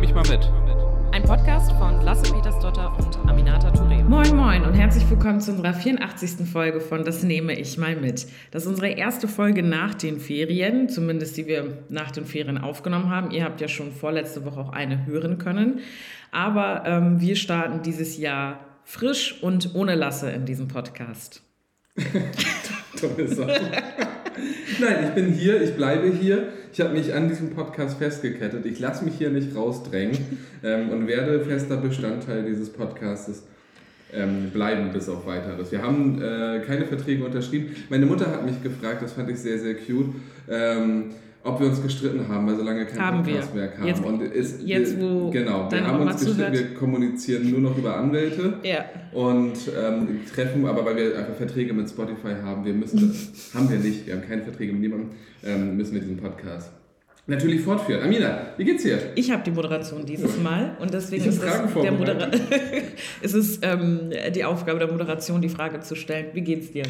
nehme ich mal mit. Ein Podcast von Lasse Petersdotter und Aminata Touré. Moin Moin und herzlich willkommen zu unserer 84. Folge von Das nehme ich mal mit. Das ist unsere erste Folge nach den Ferien, zumindest die wir nach den Ferien aufgenommen haben. Ihr habt ja schon vorletzte Woche auch eine hören können. Aber ähm, wir starten dieses Jahr frisch und ohne Lasse in diesem Podcast. Tolle Sache. Nein, ich bin hier, ich bleibe hier. Ich habe mich an diesem Podcast festgekettet. Ich lasse mich hier nicht rausdrängen ähm, und werde fester Bestandteil dieses Podcastes ähm, bleiben bis auf weiteres. Wir haben äh, keine Verträge unterschrieben. Meine Mutter hat mich gefragt, das fand ich sehr, sehr cute. Ähm, ob wir uns gestritten haben, weil so lange kein Haben Podcast wir. mehr kam. Jetzt- und ist, jetzt, wo genau, wir haben uns gestritten, wir kommunizieren nur noch über Anwälte Ja. und ähm, treffen, aber weil wir einfach Verträge mit Spotify haben, wir müssen, haben wir nicht, wir haben keine Verträge mit niemandem, ähm, müssen wir diesen Podcast natürlich fortführen. Amina, wie geht's dir? Ich habe die Moderation dieses Mal und deswegen ist es, der. Modera ist es ähm, die Aufgabe der Moderation, die Frage zu stellen. Wie geht's dir?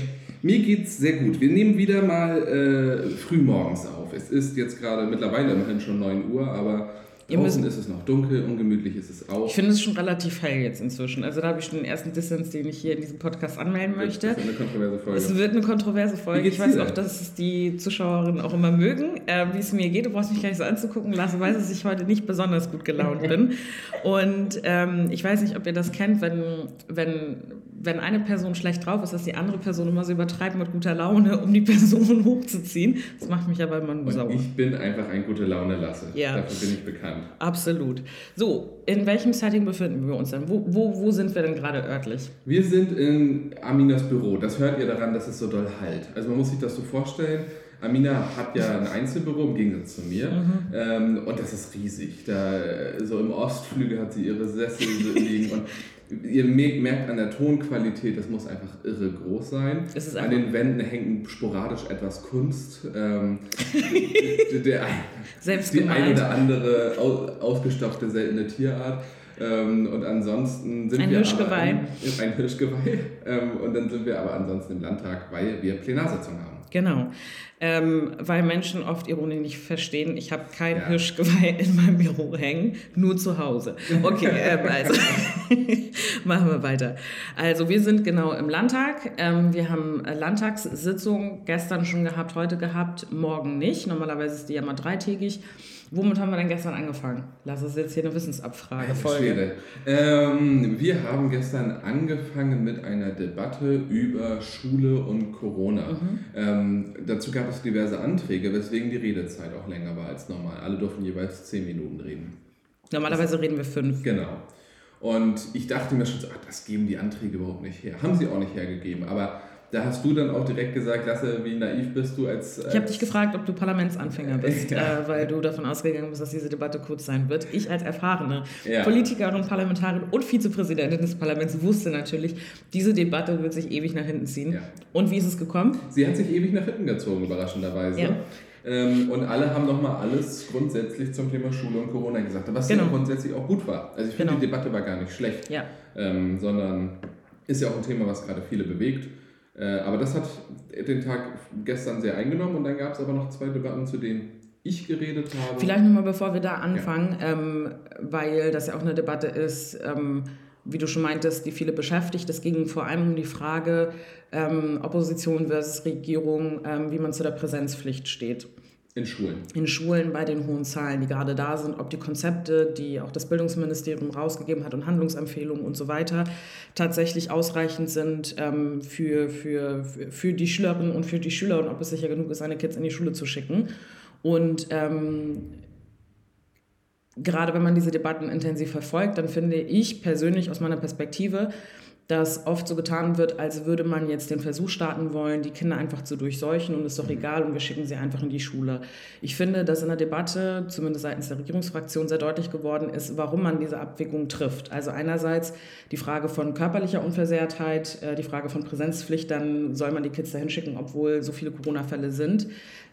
Mir geht's sehr gut. Wir nehmen wieder mal äh, früh morgens auf. Es ist jetzt gerade mittlerweile immerhin schon 9 Uhr, aber Ihr draußen ist es noch dunkel, ungemütlich ist es auch. Ich finde es schon relativ hell jetzt inzwischen. Also da habe ich schon den ersten Dissens, den ich hier in diesem Podcast anmelden möchte. Das ist eine kontroverse Folge. Es wird eine kontroverse Folge. Ich weiß auch, dass es die Zuschauerinnen auch immer mögen, äh, wie es mir geht. Du brauchst mich gar nicht so anzugucken. Lasse weiß, dass ich heute nicht besonders gut gelaunt bin. Und ähm, ich weiß nicht, ob ihr das kennt, wenn, wenn, wenn eine Person schlecht drauf ist, dass die andere Person immer so übertreibt mit guter Laune, um die Person hochzuziehen. Das macht mich aber immer nur sauer. ich bin einfach ein gute Laune Lasse. Ja. Dafür bin ich bekannt. Absolut. So, in welchem Setting befinden wir uns denn? Wo, wo, wo sind wir denn gerade örtlich? Wir sind in Aminas Büro. Das hört ihr daran, dass es so doll halt. Also man muss sich das so vorstellen. Amina hat ja ein Einzelbüro im Gegensatz zu mir. Ähm, und das ist riesig. Da, so im Ostflügel hat sie ihre Sessel so liegen. Und ihr me- merkt an der Tonqualität, das muss einfach irre groß sein. Es ist an einfach- den Wänden hängt sporadisch etwas Kunst. Ähm, der, Selbst die eine oder andere au- ausgestopfte seltene Tierart. Ähm, und ansonsten sind Ein wir Hirschgeweih. Aber im, ein Hirschgeweih. Ähm, und dann sind wir aber ansonsten im Landtag, weil wir Plenarsitzung haben. Genau. Ähm, weil Menschen oft Ironie nicht verstehen. Ich habe kein Ja. Hirschgeweih in meinem Büro hängen, nur zu Hause. Okay, ähm, also machen wir weiter. Also wir sind genau im Landtag. Ähm, wir haben Landtagssitzung gestern schon gehabt, heute gehabt, morgen nicht. Normalerweise ist die ja mal dreitägig. Womit haben wir denn gestern angefangen? Lass uns jetzt hier eine Wissensabfrage folgen. Ähm, wir haben gestern angefangen mit einer Debatte über Schule und Corona. Mhm. Ähm, dazu gab es diverse Anträge, weswegen die Redezeit auch länger war als normal. Alle durften jeweils zehn Minuten reden. Normalerweise reden wir fünf. Genau. Und ich dachte mir schon so, ach, das geben die Anträge überhaupt nicht her. Haben sie auch nicht hergegeben. Aber da hast du dann auch direkt gesagt, Lasse, wie naiv bist du als... Ich habe dich gefragt, ob du Parlamentsanfänger bist, Ja. äh, weil du davon ausgegangen bist, dass diese Debatte kurz sein wird. Ich als erfahrene Ja. Politikerin, Parlamentarin und Vizepräsidentin des Parlaments wusste natürlich, diese Debatte wird sich ewig nach hinten ziehen. Ja. Und wie ist es gekommen? Sie hat sich ewig nach hinten gezogen, überraschenderweise. Ähm, und alle haben nochmal alles grundsätzlich zum Thema Schule und Corona gesagt, was Genau. ja grundsätzlich auch gut war. Also ich finde, Genau. die Debatte war gar nicht schlecht, ähm, sondern ist ja auch ein Thema, was gerade viele bewegt. Äh, aber das hat den Tag gestern sehr eingenommen und dann gab es aber noch zwei Debatten, zu denen ich geredet habe. Vielleicht nochmal, bevor wir da anfangen, ähm, weil das ja auch eine Debatte ist, ähm, wie du schon meintest, die viele beschäftigt. Es ging vor allem um die Frage ähm, Opposition versus Regierung, ähm, wie man zu der Präsenzpflicht steht. In Schulen. in Schulen bei den hohen Zahlen, die gerade da sind, ob die Konzepte, die auch das Bildungsministerium rausgegeben hat und Handlungsempfehlungen und so weiter, tatsächlich ausreichend sind ähm, für, für, für, die Schülerinnen und für die Schüler und ob es sicher genug ist, seine Kids in die Schule zu schicken. Und ähm, gerade wenn man diese Debatten intensiv verfolgt, dann finde ich persönlich aus meiner Perspektive, dass oft so getan wird, als würde man jetzt den Versuch starten wollen, die Kinder einfach zu durchseuchen und ist doch egal und wir schicken sie einfach in die Schule. Ich finde, dass in der Debatte, zumindest seitens der Regierungsfraktion, sehr deutlich geworden ist, warum man diese Abwägung trifft. Also einerseits die Frage von körperlicher Unversehrtheit, äh, die Frage von Präsenzpflicht, dann soll man die Kids dahin schicken, obwohl so viele Corona-Fälle sind.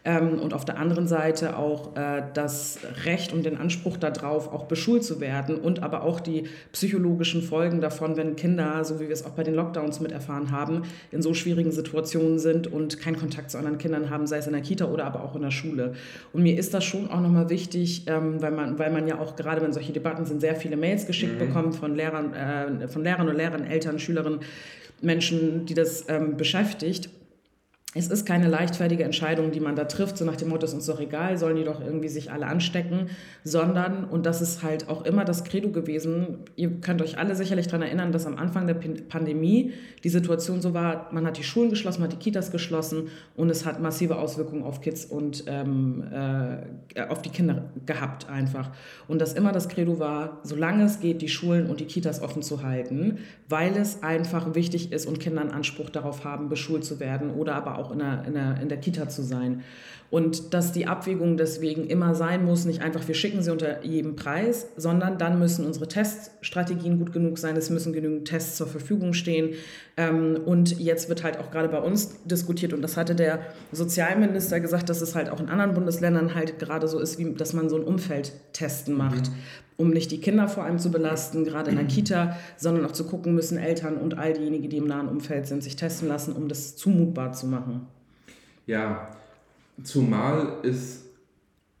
Ähm, und auf der anderen Seite auch äh, das Recht und den Anspruch darauf, auch beschult zu werden und aber auch die psychologischen Folgen davon, wenn Kinder, so wie wir es auch bei den Lockdowns mit erfahren haben, in so schwierigen Situationen sind und keinen Kontakt zu anderen Kindern haben, sei es in der Kita oder aber auch in der Schule. Und mir ist das schon auch nochmal wichtig, ähm, weil, man, weil man ja auch gerade, wenn solche Debatten sind, sehr viele Mails geschickt mhm. bekommt von Lehrern, äh, von Lehrern und Lehrern, Eltern, Schülerinnen, Menschen, die das ähm, beschäftigt es ist keine leichtfertige Entscheidung, die man da trifft, so nach dem Motto, ist uns doch egal, sollen die doch irgendwie sich alle anstecken, sondern, und das ist halt auch immer das Credo gewesen, ihr könnt euch alle sicherlich daran erinnern, dass am Anfang der Pandemie die Situation so war, man hat die Schulen geschlossen, man hat die Kitas geschlossen und es hat massive Auswirkungen auf Kids und ähm, äh, auf die Kinder gehabt einfach. Und dass immer das Credo war, solange es geht, die Schulen und die Kitas offen zu halten, weil es einfach wichtig ist und Kinder einen Anspruch darauf haben, beschult zu werden oder aber auch in der, in der, in der Kita zu sein. Und dass die Abwägung deswegen immer sein muss, nicht einfach, wir schicken sie unter jedem Preis, sondern dann müssen unsere Teststrategien gut genug sein, es müssen genügend Tests zur Verfügung stehen. Ähm, und jetzt wird halt auch gerade bei uns diskutiert, und das hatte der Sozialminister gesagt, dass es halt auch in anderen Bundesländern halt gerade so ist, wie dass man so ein Umfeldtesten macht. Mhm um nicht die Kinder vor allem zu belasten, gerade in der Kita, sondern auch zu gucken müssen, Eltern und all diejenigen, die im nahen Umfeld sind, sich testen lassen, um das zumutbar zu machen. Ja, zumal es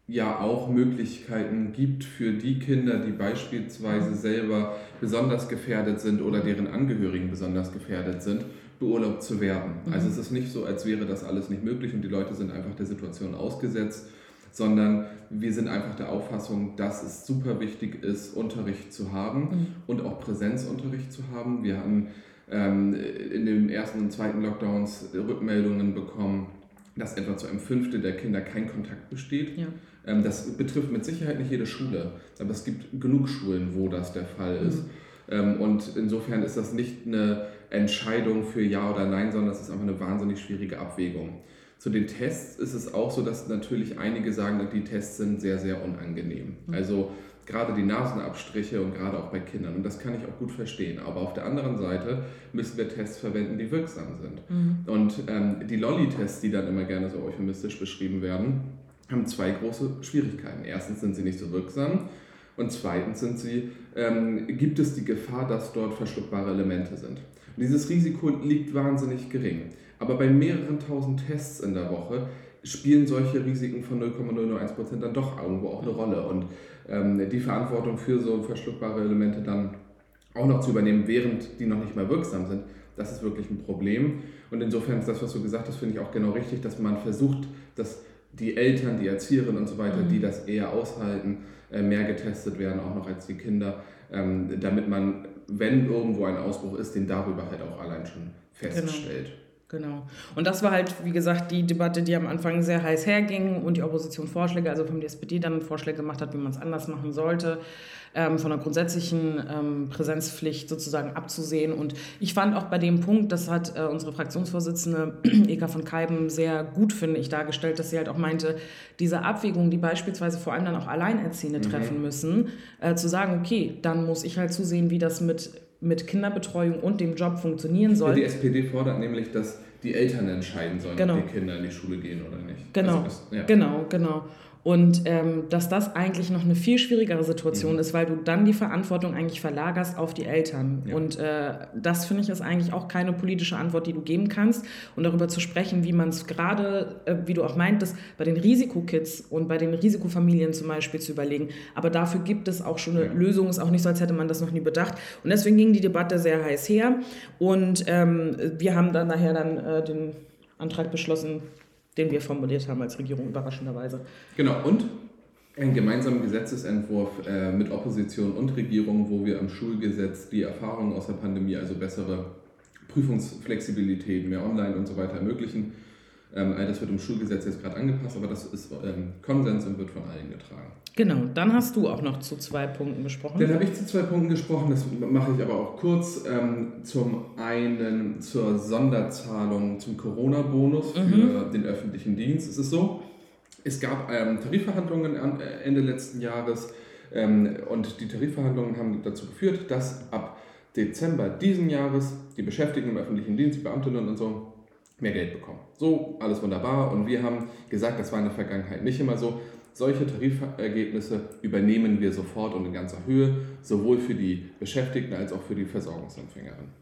ja auch Möglichkeiten gibt für die Kinder, die beispielsweise selber besonders gefährdet sind oder deren Angehörigen besonders gefährdet sind, beurlaubt zu werden. Mhm. Also es ist nicht so, als wäre das alles nicht möglich und die Leute sind einfach der Situation ausgesetzt sondern wir sind einfach der Auffassung, dass es super wichtig ist, Unterricht zu haben mhm. und auch Präsenzunterricht zu haben. Wir haben ähm, in den ersten und zweiten Lockdowns Rückmeldungen bekommen, dass etwa zu einem Fünftel der Kinder kein Kontakt besteht. Ja. Ähm, das betrifft mit Sicherheit nicht jede Schule, aber es gibt genug Schulen, wo das der Fall ist. Mhm. Ähm, und insofern ist das nicht eine Entscheidung für Ja oder Nein, sondern es ist einfach eine wahnsinnig schwierige Abwägung. Zu den Tests ist es auch so, dass natürlich einige sagen, die Tests sind sehr, sehr unangenehm. Mhm. Also gerade die Nasenabstriche und gerade auch bei Kindern. Und das kann ich auch gut verstehen. Aber auf der anderen Seite müssen wir Tests verwenden, die wirksam sind. Mhm. Und ähm, die Lolli-Tests, die dann immer gerne so euphemistisch beschrieben werden, haben zwei große Schwierigkeiten. Erstens sind sie nicht so wirksam. Und zweitens sind sie, ähm, gibt es die Gefahr, dass dort verschluckbare Elemente sind. Und dieses Risiko liegt wahnsinnig gering. Aber bei mehreren tausend Tests in der Woche spielen solche Risiken von 0,001% dann doch irgendwo auch eine Rolle. Und ähm, die Verantwortung für so verschluckbare Elemente dann auch noch zu übernehmen, während die noch nicht mal wirksam sind, das ist wirklich ein Problem. Und insofern ist das, was du gesagt hast, finde ich auch genau richtig, dass man versucht, dass die Eltern, die Erzieherinnen und so weiter, mhm. die das eher aushalten, äh, mehr getestet werden, auch noch als die Kinder, ähm, damit man, wenn irgendwo ein Ausbruch ist, den darüber halt auch allein schon genau. feststellt. Genau. Genau. Und das war halt, wie gesagt, die Debatte, die am Anfang sehr heiß herging und die Opposition Vorschläge, also vom SPD dann Vorschläge gemacht hat, wie man es anders machen sollte, ähm, von der grundsätzlichen ähm, Präsenzpflicht sozusagen abzusehen. Und ich fand auch bei dem Punkt, das hat äh, unsere Fraktionsvorsitzende Eka von Keiben sehr gut, finde ich, dargestellt, dass sie halt auch meinte, diese Abwägung, die beispielsweise vor allem dann auch Alleinerziehende mhm. treffen müssen, äh, zu sagen, okay, dann muss ich halt zusehen, wie das mit mit Kinderbetreuung und dem Job funktionieren soll. Die SPD fordert nämlich, dass die Eltern entscheiden sollen, genau. ob die Kinder in die Schule gehen oder nicht. Genau, also das, ja. genau, genau. Und ähm, dass das eigentlich noch eine viel schwierigere Situation mhm. ist, weil du dann die Verantwortung eigentlich verlagerst auf die Eltern. Ja. Und äh, das finde ich ist eigentlich auch keine politische Antwort, die du geben kannst. Und darüber zu sprechen, wie man es gerade, äh, wie du auch meintest, bei den Risikokids und bei den Risikofamilien zum Beispiel zu überlegen. Aber dafür gibt es auch schon eine ja. Lösung. Ist auch nicht so, als hätte man das noch nie bedacht. Und deswegen ging die Debatte sehr heiß her. Und ähm, wir haben dann nachher dann äh, den Antrag beschlossen, den wir formuliert haben als Regierung, überraschenderweise. Genau, und einen gemeinsamen Gesetzesentwurf äh, mit Opposition und Regierung, wo wir am Schulgesetz die Erfahrungen aus der Pandemie, also bessere Prüfungsflexibilität, mehr Online und so weiter ermöglichen. Ähm, all das wird im Schulgesetz jetzt gerade angepasst, aber das ist ähm, Konsens und wird von allen getragen. Genau, dann hast du auch noch zu zwei Punkten gesprochen. Dann habe ich zu zwei Punkten gesprochen, das mache ich aber auch kurz. Ähm, zum einen zur Sonderzahlung zum Corona-Bonus für mhm. den öffentlichen Dienst. Es ist so, es gab ähm, Tarifverhandlungen äh, Ende letzten Jahres ähm, und die Tarifverhandlungen haben dazu geführt, dass ab Dezember diesen Jahres die Beschäftigten im öffentlichen Dienst, die Beamtinnen und so, mehr Geld bekommen. So, alles wunderbar. Und wir haben gesagt, das war in der Vergangenheit nicht immer so. Solche Tarifergebnisse übernehmen wir sofort und in ganzer Höhe, sowohl für die Beschäftigten als auch für die Versorgungsempfängerinnen.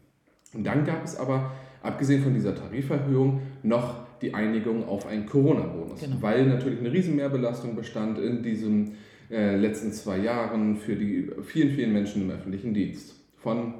Und dann gab es aber, abgesehen von dieser Tariferhöhung, noch die Einigung auf einen Corona-Bonus, genau. weil natürlich eine riesen Mehrbelastung bestand in diesen äh, letzten zwei Jahren für die vielen, vielen Menschen im öffentlichen Dienst. Von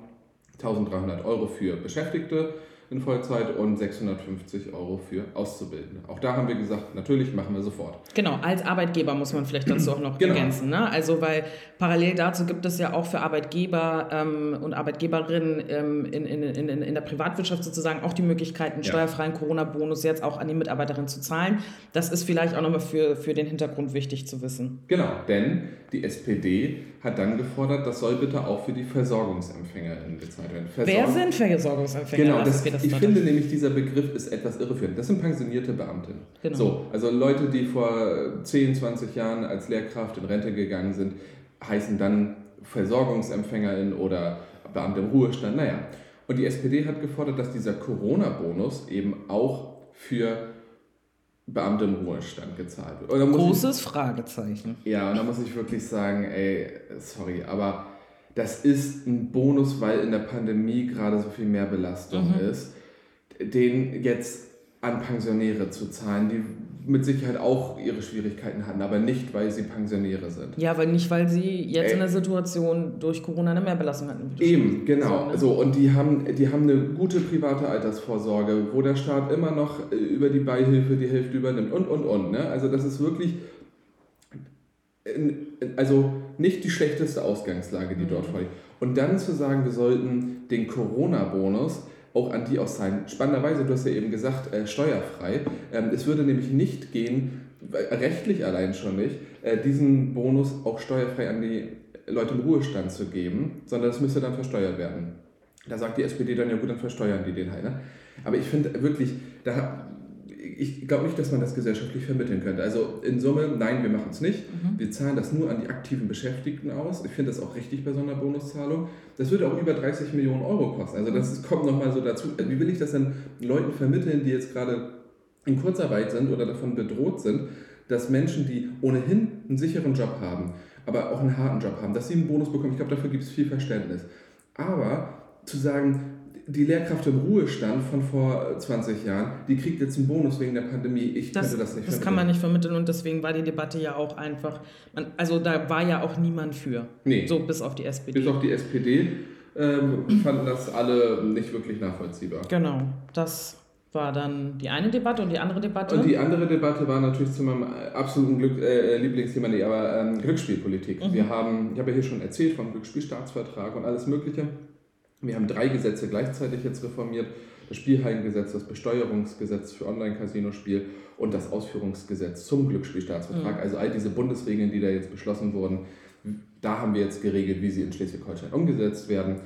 1300 Euro für Beschäftigte in Vollzeit und 650 Euro für Auszubildende. Auch da haben wir gesagt, natürlich machen wir sofort. Genau, als Arbeitgeber muss man vielleicht dazu auch noch genau. ergänzen. Ne? Also weil parallel dazu gibt es ja auch für Arbeitgeber ähm, und Arbeitgeberinnen ähm, in, in, in, in der Privatwirtschaft sozusagen auch die Möglichkeit, einen ja. steuerfreien Corona-Bonus jetzt auch an die Mitarbeiterinnen zu zahlen. Das ist vielleicht auch nochmal für, für den Hintergrund wichtig zu wissen. Genau, denn die SPD hat dann gefordert, das soll bitte auch für die VersorgungsempfängerInnen gezahlt werden. Versorg Wer sind Versorgungsempfänger? Genau, das, das ich finde nämlich, dieser Begriff ist etwas irreführend. Das sind pensionierte Beamte. Genau. So, also Leute, die vor 10, 20 Jahren als Lehrkraft in Rente gegangen sind, heißen dann VersorgungsempfängerInnen oder Beamte im Ruhestand. Naja, und die SPD hat gefordert, dass dieser Corona-Bonus eben auch für Beamte im Ruhestand gezahlt wird. Großes ich, Fragezeichen. Ja, und da muss ich wirklich sagen, ey, sorry, aber das ist ein Bonus, weil in der Pandemie gerade so viel mehr Belastung mhm. ist, den jetzt an Pensionäre zu zahlen, die mit Sicherheit auch ihre Schwierigkeiten hatten, aber nicht, weil sie Pensionäre sind. Ja, weil nicht, weil sie jetzt Ey. in der Situation durch Corona eine Mehrbelastung hatten. Eben, genau. So, so, und die haben, die haben eine gute private Altersvorsorge, wo der Staat immer noch äh, über die Beihilfe die Hälfte übernimmt und, und, und. Ne? Also das ist wirklich, also nicht die schlechteste Ausgangslage, die mhm. dort vorliegt. Und dann zu sagen, wir sollten den Corona-Bonus auch an die auszahlen. Spannenderweise, du hast ja eben gesagt, äh, steuerfrei. Ähm, es würde nämlich nicht gehen, rechtlich allein schon nicht, äh, diesen Bonus auch steuerfrei an die Leute im Ruhestand zu geben, sondern das müsste dann versteuert werden. Da sagt die SPD dann, ja gut, dann versteuern die den halt. Ne? Aber ich finde wirklich, da ich glaube nicht, dass man das gesellschaftlich vermitteln könnte. Also in Summe, nein, wir machen es nicht. Mhm. Wir zahlen das nur an die aktiven Beschäftigten aus. Ich finde das auch richtig bei so einer Bonuszahlung. Das würde auch über 30 Millionen Euro kosten. Also das kommt nochmal so dazu. Wie will ich das denn Leuten vermitteln, die jetzt gerade in Kurzarbeit sind oder davon bedroht sind, dass Menschen, die ohnehin einen sicheren Job haben, aber auch einen harten Job haben, dass sie einen Bonus bekommen. Ich glaube, dafür gibt es viel Verständnis. Aber zu sagen, die Lehrkraft im Ruhestand von vor 20 Jahren, die kriegt jetzt einen Bonus wegen der Pandemie. Ich das, könnte das nicht Das kann man nicht vermitteln und deswegen war die Debatte ja auch einfach, man, also da war ja auch niemand für. Nee. So bis auf die SPD. Bis auf die SPD ähm, fanden das alle nicht wirklich nachvollziehbar. Genau, das war dann die eine Debatte und die andere Debatte. Und die andere Debatte war natürlich zu meinem absoluten Glück, äh, Lieblingsthema, nee, aber ähm, Glücksspielpolitik. Mhm. Wir haben, ich habe ja hier schon erzählt vom Glücksspielstaatsvertrag und alles Mögliche. Wir haben drei Gesetze gleichzeitig jetzt reformiert. Das Spielhallengesetz, das Besteuerungsgesetz für Online-Casino-Spiel und das Ausführungsgesetz zum Glücksspielstaatsvertrag. Mhm. Also all diese Bundesregeln, die da jetzt beschlossen wurden, da haben wir jetzt geregelt, wie sie in Schleswig-Holstein umgesetzt werden.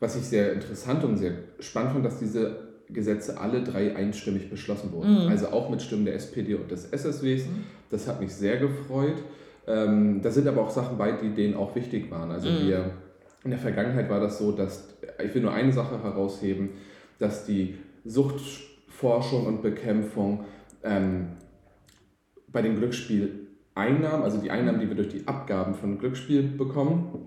Was ich sehr interessant und sehr spannend fand, dass diese Gesetze alle drei einstimmig beschlossen wurden. Mhm. Also auch mit Stimmen der SPD und des SSWs. Mhm. Das hat mich sehr gefreut. Ähm, da sind aber auch Sachen bei, die denen auch wichtig waren. Also mhm. wir in der Vergangenheit war das so, dass, ich will nur eine Sache herausheben, dass die Suchtforschung und Bekämpfung ähm, bei den Glücksspieleinnahmen, also die Einnahmen, die wir durch die Abgaben von Glücksspiel bekommen,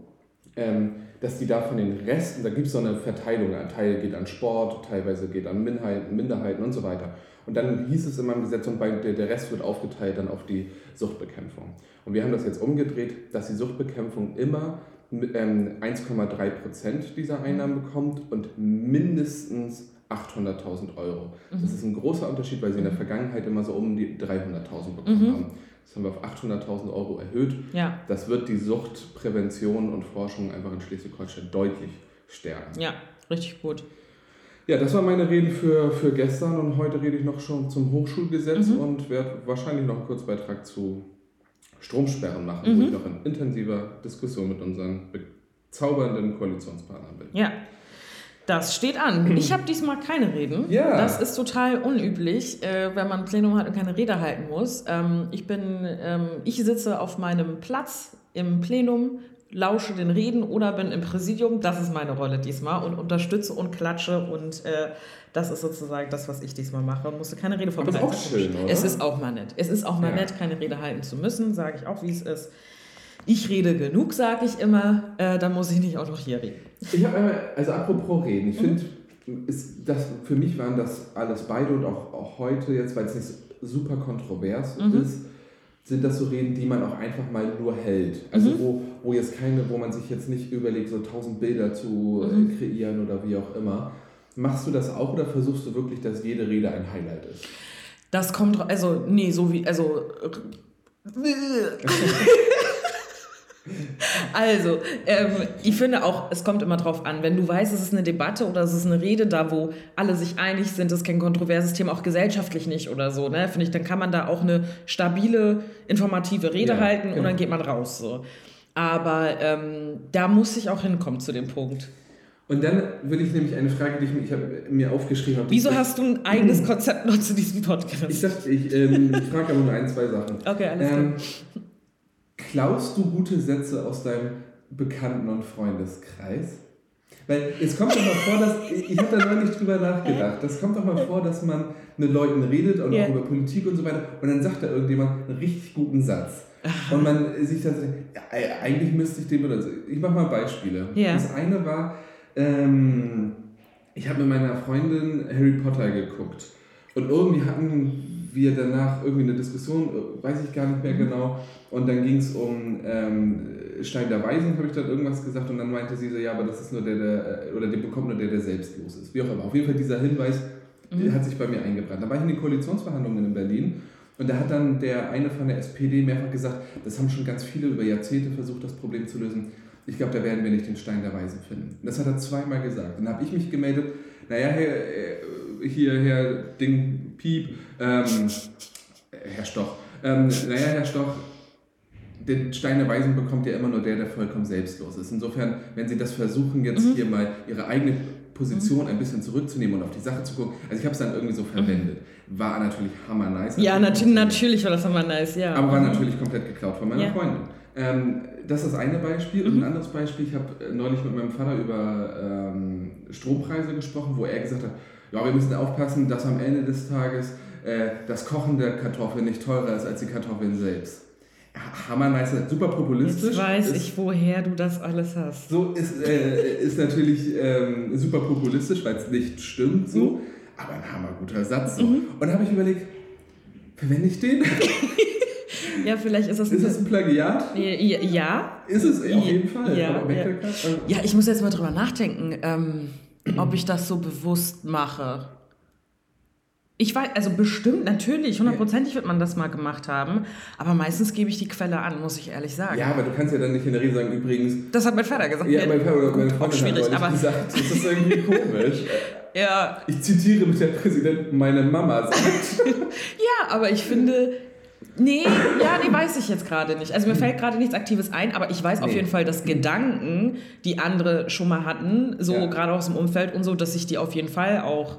ähm, dass die da von den Resten, da gibt es so eine Verteilung, ein Teil geht an Sport, teilweise geht an Minderheiten, Minderheiten und so weiter. Und dann hieß es in meinem Gesetz, und bei, der, der Rest wird aufgeteilt dann auf die Suchtbekämpfung. Und wir haben das jetzt umgedreht, dass die Suchtbekämpfung immer 1,3% ähm, dieser Einnahmen bekommt und mindestens 800.000 Euro. Mhm. Das ist ein großer Unterschied, weil sie in der mhm. Vergangenheit immer so um die 300.000 bekommen mhm. haben. Das haben wir auf 800.000 Euro erhöht. Ja. Das wird die Suchtprävention und Forschung einfach in Schleswig-Holstein deutlich stärken. Ja, richtig gut. Ja, das war meine Rede für, für gestern und heute rede ich noch schon zum Hochschulgesetz mhm. und werde wahrscheinlich noch einen Kurzbeitrag zu Stromsperren machen, mhm. wo ich noch in intensiver Diskussion mit unseren bezaubernden Koalitionspartnern bin. Ja. Das steht an. Ich habe diesmal keine Reden. Ja. Das ist total unüblich, äh, wenn man ein Plenum hat und keine Rede halten muss. Ähm, ich bin, ähm, ich sitze auf meinem Platz im Plenum, lausche den Reden oder bin im Präsidium. Das ist meine Rolle diesmal und unterstütze und klatsche und äh, das ist sozusagen das, was ich diesmal mache und musste keine Rede vorbereiten. Aber ist auch schön, oder? Es ist auch mal nett. Es ist auch mal ja. nett, keine Rede halten zu müssen, sage ich auch, wie es ist. Ich rede genug, sage ich immer, äh, dann muss ich nicht auch noch hier reden. Ich habe also apropos reden, ich finde, ist das, für mich waren das alles beide und auch, auch heute jetzt, weil es nicht super kontrovers Mhm. ist, sind das so Reden, die man auch einfach mal nur hält. Also Mhm. wo, wo jetzt keine, wo man sich jetzt nicht überlegt, so tausend Bilder zu äh, Mhm. kreieren oder wie auch immer. Machst du das auch oder versuchst du wirklich, dass jede Rede ein Highlight ist? Das kommt, also, nee, so wie, also. Also, ähm, ich finde auch, es kommt immer drauf an, wenn du weißt, es ist eine Debatte oder es ist eine Rede da, wo alle sich einig sind, es ist kein kontroverses Thema, auch gesellschaftlich nicht oder so, ne, finde ich, dann kann man da auch eine stabile, informative Rede Ja, halten und genau. dann geht man raus, so. Aber ähm, da muss ich auch hinkommen zu dem Punkt. Und dann will ich nämlich eine Frage, die ich, mir- ich hab mir aufgeschrieben habe. Wieso hast du ein eigenes Konzept noch zu diesem Ich Podcast? dachte, ich, ähm, ich frage aber nur ein, zwei Sachen. Okay, alles klar. Ähm, klaust du gute Sätze aus deinem Bekannten- und Freundeskreis? Weil es kommt doch mal vor, dass, ich ich habe da neulich drüber nachgedacht, das kommt doch mal vor, dass man mit Leuten redet und Ja. auch über Politik und so weiter und dann sagt da irgendjemand einen richtig guten Satz. Und man sich dann so ja, eigentlich müsste ich dem oder so. Ich mache mal Beispiele. Ja. Das eine war, ähm, ich habe mit meiner Freundin Harry Potter geguckt und irgendwie hatten wir danach irgendwie eine Diskussion, weiß ich gar nicht mehr genau. Und dann ging es um ähm, Stein der Weisen, habe ich dann irgendwas gesagt. Und dann meinte sie so, ja, aber das ist nur der, der, äh, oder den bekommt nur der, der selbstlos ist. Wie auch immer. Auf jeden Fall dieser Hinweis der hat sich bei mir eingebrannt. Da war ich in den Koalitionsverhandlungen in Berlin. Und da hat dann der eine von der SPD mehrfach gesagt, das haben schon ganz viele über Jahrzehnte versucht, das Problem zu lösen. Ich glaube, da werden wir nicht den Stein der Weisen finden. Das hat er zweimal gesagt. Dann habe ich mich gemeldet, naja, Herr, äh, hier, Herr Ding, Piep, ähm, Herr Stoch, ähm, naja, Herr Stoch, den Stein der Weisen bekommt ja immer nur der, der vollkommen selbstlos ist. Insofern, wenn Sie das versuchen, jetzt hier mal Ihre eigene Position ein bisschen zurückzunehmen und auf die Sache zu gucken, also ich habe es dann irgendwie so verwendet. War natürlich hammer nice. Ja, Natürlich nat natürlich war das immer nice, ja. aber war natürlich komplett geklaut von meiner Ja. Freundin. Ähm, das ist das eine Beispiel. Und ein anderes Beispiel, ich habe äh, neulich mit meinem Vater über ähm, Strompreise gesprochen, wo er gesagt hat, ja, wir müssen aufpassen, dass am Ende des Tages äh, das Kochen der Kartoffeln nicht teurer ist als die Kartoffeln selbst. Ja, Hammer nice, super populistisch. Jetzt weiß ist, ich, woher du das alles hast. So ist, äh, ist natürlich ähm, super populistisch, weil es nicht stimmt so, Mhm. aber ein hammerguter Satz so. Und da habe ich überlegt, verwende ich den? Ja, vielleicht ist das Ist das ein Plagiat? Ja, ja. Ist es auf jeden Fall. Ja, ja. Ja, ich muss jetzt mal drüber nachdenken, ähm, ob ich das so bewusst mache. Ich weiß, also bestimmt, natürlich, hundertprozentig wird man das mal gemacht haben, aber meistens gebe ich die Quelle an, muss ich ehrlich sagen. ja, aber du kannst ja dann nicht in der Rede sagen, übrigens, Das hat mein Vater gesagt. ja, mein Vater oder meine Gut, auch Freundin schwierig, hat aber gesagt, das ist irgendwie komisch. ja, Ich zitiere mit der Präsidentin, meine Mama sagt. ja, aber ich finde, nee, ja, nee, weiß ich jetzt gerade nicht. Also mir fällt gerade nichts Aktives ein, aber ich weiß auf Nee. jeden Fall, dass Gedanken, die andere schon mal hatten, so Ja. gerade aus dem Umfeld und so, dass ich die auf jeden Fall auch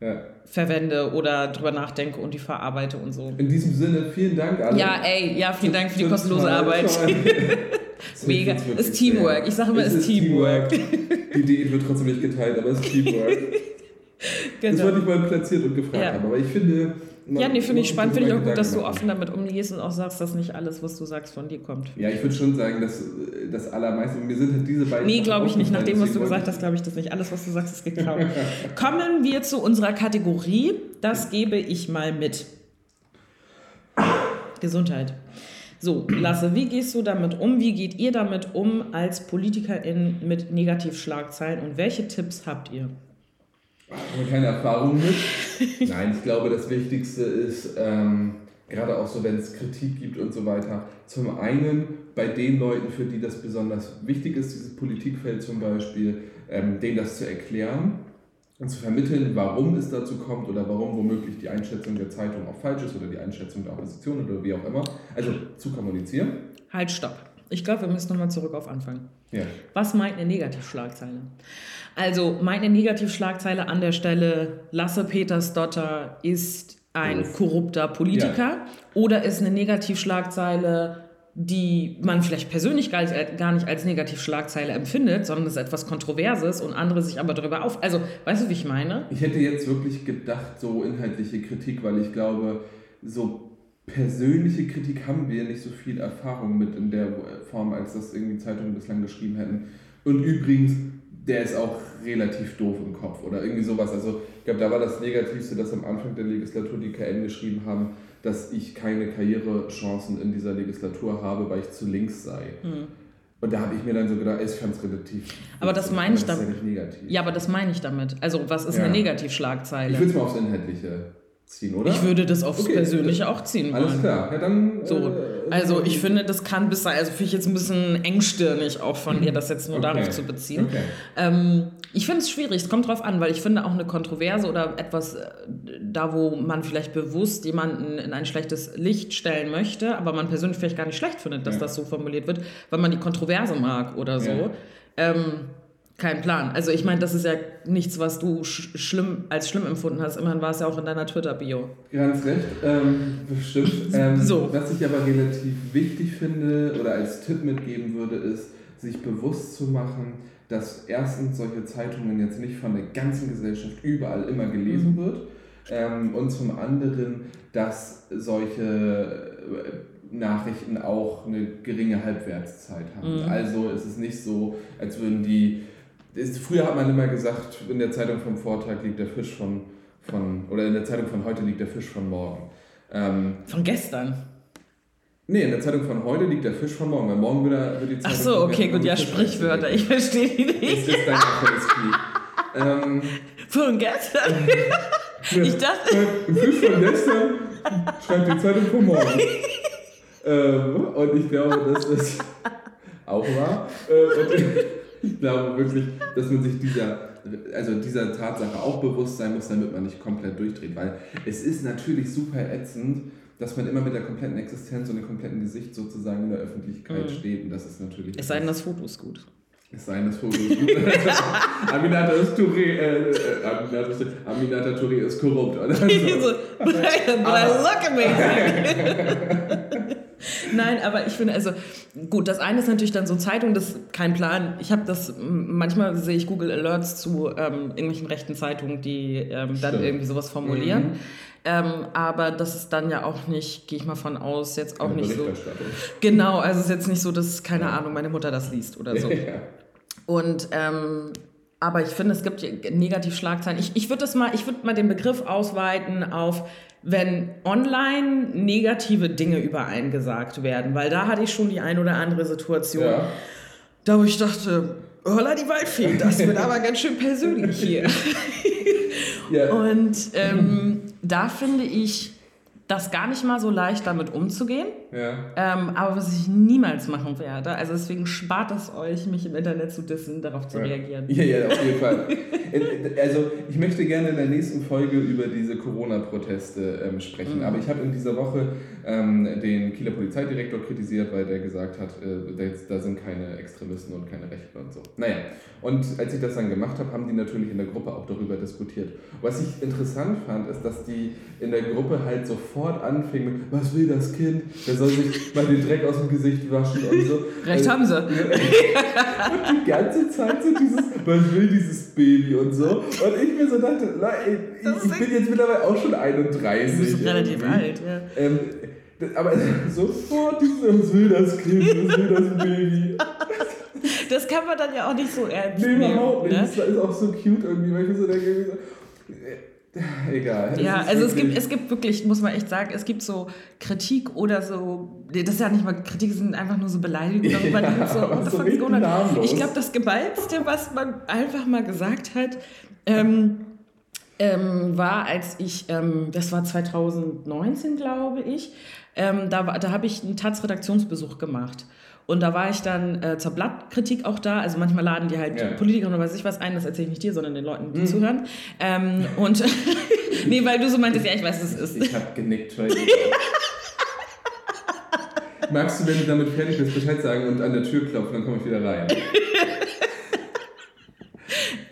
Ja. verwende oder drüber nachdenke und die verarbeite und so. In diesem Sinne, vielen Dank alle. Ja, ey, ja, vielen Dank für die kostenlose Arbeit. Mega. Das Ist Teamwork. Ich sage immer, es ist Teamwork. Die Diät wird trotzdem nicht geteilt, aber es ist Teamwork. Das Genau. wollte ich mal platziert und gefragt Ja. haben. Aber ich finde. Ja, nee, finde ich spannend. Finde ich auch gut, dass du offen damit umgehst und auch sagst, dass nicht alles, was du sagst, von dir kommt. Ja, ich würde schon sagen, dass das allermeiste. Mir sind halt diese beiden. Nee, glaube ich nicht. Nach dem, was du gesagt hast, glaube ich das nicht. Alles, was du sagst, ist geklaut. Kommen wir zu unserer Kategorie. Das gebe ich mal mit. Gesundheit. So, Lasse, wie gehst du damit um? Wie geht ihr damit um als Politikerin mit Negativschlagzeilen und welche Tipps habt ihr? Ich habe keine Erfahrung mit. Nein, ich glaube, das Wichtigste ist, ähm, gerade auch so, wenn es Kritik gibt und so weiter, zum einen bei den Leuten, für die das besonders wichtig ist, dieses Politikfeld zum Beispiel, ähm, denen das zu erklären und zu vermitteln, warum es dazu kommt oder warum womöglich die Einschätzung der Zeitung auch falsch ist oder die Einschätzung der Opposition oder wie auch immer. Also zu kommunizieren. Halt, stopp. Ich glaube, wir müssen nochmal zurück auf Anfang. Ja. Was meint eine Negativschlagzeile? Also, meine Negativschlagzeile an der Stelle, Lasse Petersdotter ist ein Doof. korrupter Politiker oder ist eine Negativschlagzeile, die man vielleicht persönlich gar nicht, gar nicht als Negativschlagzeile empfindet, sondern es ist etwas Kontroverses und andere sich aber darüber auf. Also, weißt du, wie ich meine? Ich hätte jetzt wirklich gedacht, so inhaltliche Kritik, weil ich glaube, so persönliche Kritik haben wir nicht so viel Erfahrung mit in der Form, als das irgendwie Zeitungen bislang geschrieben hätten. Und übrigens, der ist auch relativ doof im Kopf oder irgendwie sowas. Also ich glaube, da war das Negativste, dass am Anfang der Legislatur die KN geschrieben haben, dass ich keine Karrierechancen in dieser Legislatur habe, weil ich zu links sei. Hm. Und da habe ich mir dann so gedacht, ich fand es relativ. Aber das meine ich damit. Ja. Ja, aber das meine ich damit. Also, was ist Ja. eine Ich Negativschlagzeile? würde es mal aufs Inhaltliche ziehen, oder? Ich würde das aufs Okay. Persönliche auch ziehen Alles wollen. klar. Ja, dann. So, äh, also ich finde, das kann bis also finde ich jetzt ein bisschen engstirnig auch von ihr, das jetzt nur Okay. darauf zu beziehen. Okay. Ähm, ich finde es schwierig, es kommt drauf an, weil ich finde auch eine Kontroverse oder etwas, äh, da wo man vielleicht bewusst jemanden in ein schlechtes Licht stellen möchte, aber man persönlich vielleicht gar nicht schlecht findet, dass Ja. das so formuliert wird, weil man die Kontroverse mag oder so. Ja. Ähm, kein Plan. Also ich meine, das ist ja nichts, was du sch schlimm, als schlimm empfunden hast. Immerhin war es ja auch in deiner Twitter-Bio. Ganz recht, ähm, bestimmt. Ähm, So. Was ich aber relativ wichtig finde oder als Tipp mitgeben würde, ist, sich bewusst zu machen, dass erstens solche Zeitungen jetzt nicht von der ganzen Gesellschaft überall immer gelesen wird ähm, und zum anderen, dass solche äh, Nachrichten auch eine geringe Halbwertszeit haben. Mhm. Also es ist nicht so, als würden die Früher hat man immer gesagt, in der Zeitung vom Vortag liegt der Fisch von, von oder in der Zeitung von heute liegt der Fisch von morgen. Ähm, Von gestern. nee, in der Zeitung von heute liegt der Fisch von morgen, weil morgen wird, er- wird die Ach Zeitung so, von okay, gut, ja, Fisch Sprichwörter. Ich verstehe die Das nicht. ist dein ähm, Von gestern? Ich dachte- Ein Fisch von gestern schreibt die Zeitung von morgen. ähm, und ich glaube, das ist auch wahr. Äh, ich glaube wirklich, dass man sich dieser, also dieser Tatsache auch bewusst sein muss, damit man nicht komplett durchdreht. Weil es ist natürlich super ätzend, dass man immer mit der kompletten Existenz und dem kompletten Gesicht sozusagen in der Öffentlichkeit Mhm. steht. Und das ist natürlich. Es sei denn, das Foto ist gut. Es sei denn, das Foto ist gut. Aminata ist Touré, äh, äh, Aminata, ist- Aminata Touré ist korrupt. Oder so. so, but I, but I look amazing. Nein, aber ich finde, also gut, das eine ist natürlich dann so Zeitung, das ist kein Plan. Ich habe das, manchmal sehe ich Google Alerts zu ähm, irgendwelchen rechten Zeitungen, die ähm, dann irgendwie sowas formulieren. Mhm. Ähm, aber das ist dann ja auch nicht, gehe ich mal von aus, jetzt auch Eine nicht so. Genau, also es ist jetzt nicht so, dass, keine Ahnung, meine Mutter das liest oder so. Ja. Und ähm, aber ich finde, es gibt Negativschlagzeilen. Ich, ich würde das mal, ich würde mal den Begriff ausweiten auf, wenn online negative Dinge über einen gesagt werden, weil da hatte ich schon die ein oder andere Situation, Ja. da wo ich dachte, holla die Waldfee, das wird aber ganz schön persönlich hier. Ja. Und ähm, da finde ich das gar nicht mal so leicht, damit umzugehen. Ja. Ähm, aber was ich niemals machen werde, also deswegen spart es euch, mich im Internet zu dissen, darauf zu reagieren. Ja, ja, auf jeden Fall. Also, ich möchte gerne in der nächsten Folge über diese Corona-Proteste ähm, sprechen. Mhm. Aber ich habe in dieser Woche ähm, den Kieler Polizeidirektor kritisiert, weil der gesagt hat, äh, da, sind keine Extremisten und keine Rechten und so. Naja, und als ich das dann gemacht habe, haben die natürlich in der Gruppe auch darüber diskutiert. Was ich interessant fand, ist, dass die in der Gruppe halt sofort anfingen mit, was will das Kind? Der soll sich mal den Dreck aus dem Gesicht waschen und so. Recht Äh, haben sie. und die ganze Zeit so dieses, was will dieses Baby und so. Und ich mir so dachte, na, ey, ich, ich bin jetzt mittlerweile auch schon 31. Du bist relativ alt, ja. Ähm, aber sofort dieses, was will das Kind, was will das Baby? Das kann man dann ja auch nicht so ernst Nee, nehmen. überhaupt nicht. Ne? Das ist auch so cute irgendwie, weil ich mir so denke, irgendwie so, äh, egal. Ja, also es gibt, es gibt wirklich, muss man echt sagen, es gibt so Kritik oder so, nee, das ist ja nicht mal Kritik, sind einfach nur so Beleidigungen darüber, Ja, so, what so. Ich glaube, das Geballte, was man einfach mal gesagt hat, ähm, ähm, war, als ich, ähm, das war 2019, glaube ich, ähm, da, da habe ich einen Taz-Redaktionsbesuch gemacht. Und da war ich dann äh, zur Blattkritik auch da. Also manchmal laden die halt Ja. Politiker oder weiß ich was ein, das erzähle ich nicht dir, sondern den Leuten, die zuhören. Ähm, und nee, weil du so meintest, ja, ich weiß, es ist. Ich habe genickt, weil Magst du, wenn du damit fertig bist, Bescheid sagen und an der Tür klopfen, dann komme ich wieder rein.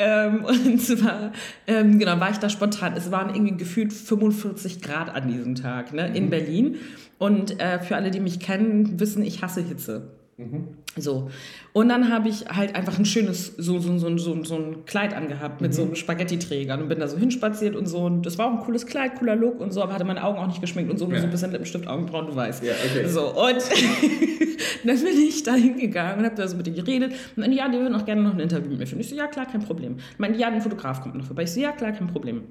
Ähm, und zwar, ähm, genau, war ich da spontan. Es waren irgendwie gefühlt 45 Grad an diesem Tag ne, in Berlin. Und äh, für alle, die mich kennen, wissen, ich hasse Hitze. So. Und dann habe ich halt einfach ein schönes, so, so, so, so, so ein Kleid angehabt mit so einem Spaghetti-Träger und bin da so hinspaziert und so. Und das war auch ein cooles Kleid, cooler Look und so, aber hatte meine Augen auch nicht geschminkt und so, Ja. so ein bisschen Lippenstift, Augenbrauen, du weißt. Ja, okay. So, und dann bin ich da hingegangen und habe da so mit ihr geredet. Und dann, ja, die würden auch gerne noch ein Interview mit mir führen. Ich so, ja, klar, kein Problem. Ich meine, ja, ein Fotograf kommt noch vorbei. Ich so, ja, klar, kein Problem.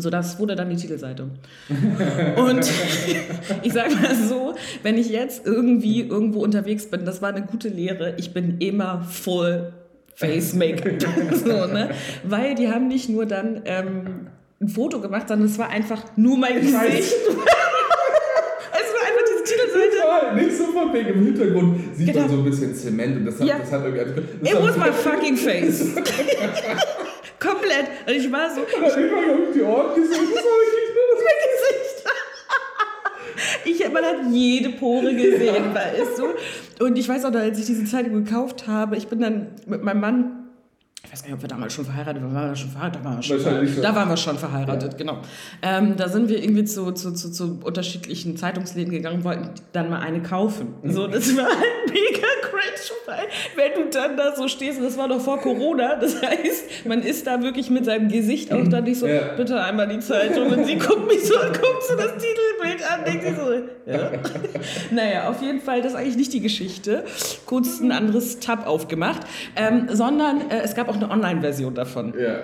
So, das wurde dann die Titelseite. Und ich sage mal so, wenn ich jetzt irgendwie irgendwo unterwegs bin, das war eine gute Lehre, ich bin immer voll Face Make-up. so, ne? Weil die haben nicht nur dann ähm, ein Foto gemacht, sondern es war einfach nur mein. Gesicht. es war einfach diese Titelseite. Nicht so von wegen im Hintergrund sieht Genau. man so ein bisschen Zement und das hat, Ja. das hat irgendwie. Das It was my fucking face. Komplett. Und ich war so, hat irgendwann hab ich die Ohren gesehen. Das war Gesicht. Ich, man hat jede Pore gesehen, weißt du. Und ich weiß auch als ich diese Zeitung gekauft habe, ich bin dann mit meinem Mann, ich weiß gar nicht, ob wir damals schon verheiratet waren, waren wir schon verheiratet? Da waren wir schon, schon. Da waren wir schon verheiratet, genau. Ähm, da sind wir irgendwie zu, zu, zu, zu unterschiedlichen Zeitungsläden gegangen und wollten dann mal eine kaufen. So, das war halt mega cringe, weil wenn du dann da so stehst, und das war noch vor Corona, das heißt, man ist da wirklich mit seinem Gesicht auch dann nicht so, Ja. bitte einmal die Zeitung und sie guckt mich so und guckt so das Titelbild an, denkt sich so, ja. Naja, auf jeden Fall, das ist eigentlich nicht die Geschichte. Kurz ein anderes Tab aufgemacht, ähm, sondern äh, es gab auch eine Online-Version davon. Ja.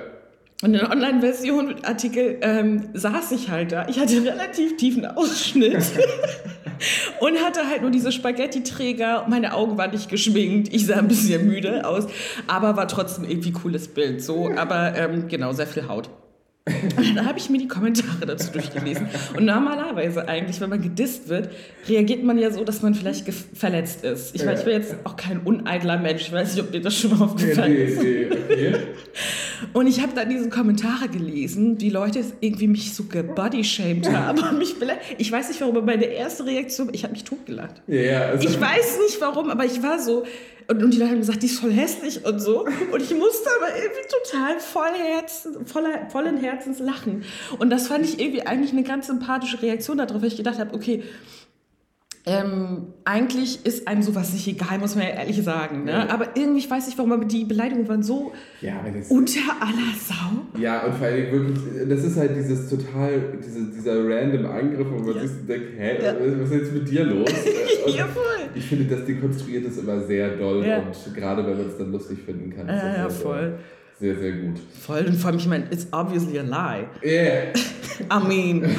Und in der Online-Version mit Artikel ähm, saß ich halt da. Ich hatte einen relativ tiefen Ausschnitt und hatte halt nur diese Spaghetti-Träger. Meine Augen waren nicht geschminkt. Ich sah ein bisschen müde aus, aber war trotzdem irgendwie cooles Bild. So, aber ähm, genau, sehr viel Haut. Dann habe ich mir die Kommentare dazu durchgelesen. Und normalerweise eigentlich, wenn man gedisst wird, reagiert man ja so, dass man vielleicht verletzt ist. Ich, weiß, ich bin jetzt auch kein uneidler Mensch. Ich weiß nicht, ob dir das schon mal Nee, aufgefallen ist. nee, nee, okay. Und ich habe dann diese Kommentare gelesen, die Leute irgendwie mich so gebodyshamed haben. mich ich weiß nicht warum, aber meine erste Reaktion, ich habe mich totgelacht. Ja, also, Ich weiß nicht warum, aber ich war so. Und, und die Leute haben gesagt, die ist voll hässlich und so. Und ich musste aber irgendwie total voll Herzen, voller, vollen Herzens lachen. Und das fand ich irgendwie eigentlich eine ganz sympathische Reaktion darauf, weil ich gedacht habe, okay, ähm, eigentlich ist einem sowas nicht egal, muss man ja ehrlich sagen. Ne? Ja. Aber irgendwie, ich weiß nicht warum, aber die Beleidigungen waren so ja, unter aller Sau. ja, und vor allem wirklich, das ist halt dieses total, diese, dieser random Angriff, wo man Ja. sich denkt, hä, was ist jetzt mit dir los? Äh, und Ja, voll. Ich finde, das dekonstruiert es immer sehr doll und gerade wenn man es dann lustig finden kann. ist Ja, voll. äh, Sehr, sehr gut. Voll. Und vor allem, ich meine, it's obviously a lie. Yeah. I mean.